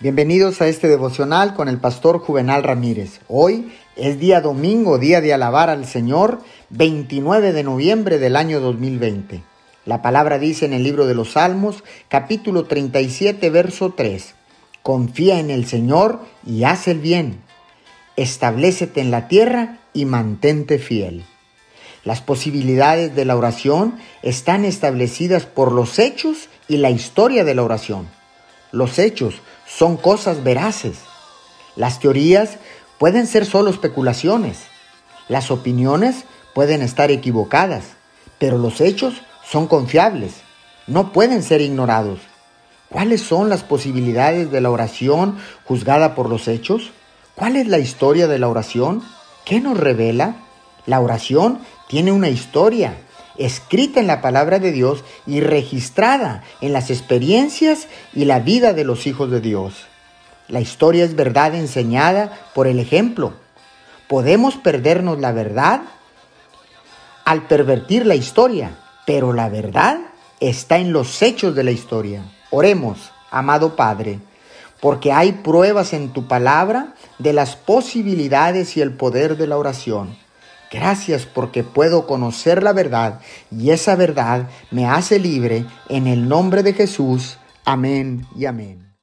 Bienvenidos a este devocional con el pastor Juvenal Ramírez. Hoy es día domingo, día de alabar al Señor, 29 de noviembre del año 2020. La palabra dice en el libro de los Salmos, capítulo 37, verso 3, Confía en el Señor y haz el bien. Establecete en la tierra y mantente fiel. Las posibilidades de la oración están establecidas por los hechos y la historia de la oración. Los hechos son cosas veraces. Las teorías pueden ser solo especulaciones. Las opiniones pueden estar equivocadas, pero los hechos son confiables. No pueden ser ignorados. ¿Cuáles son las posibilidades de la oración juzgada por los hechos? ¿Cuál es la historia de la oración? ¿Qué nos revela? La oración tiene una historia escrita en la palabra de Dios y registrada en las experiencias y la vida de los hijos de Dios. La historia es verdad enseñada por el ejemplo. Podemos perdernos la verdad al pervertir la historia, pero la verdad está en los hechos de la historia. Oremos, amado Padre, porque hay pruebas en tu palabra de las posibilidades y el poder de la oración. Gracias porque puedo conocer la verdad y esa verdad me hace libre en el nombre de Jesús. Amén y amén.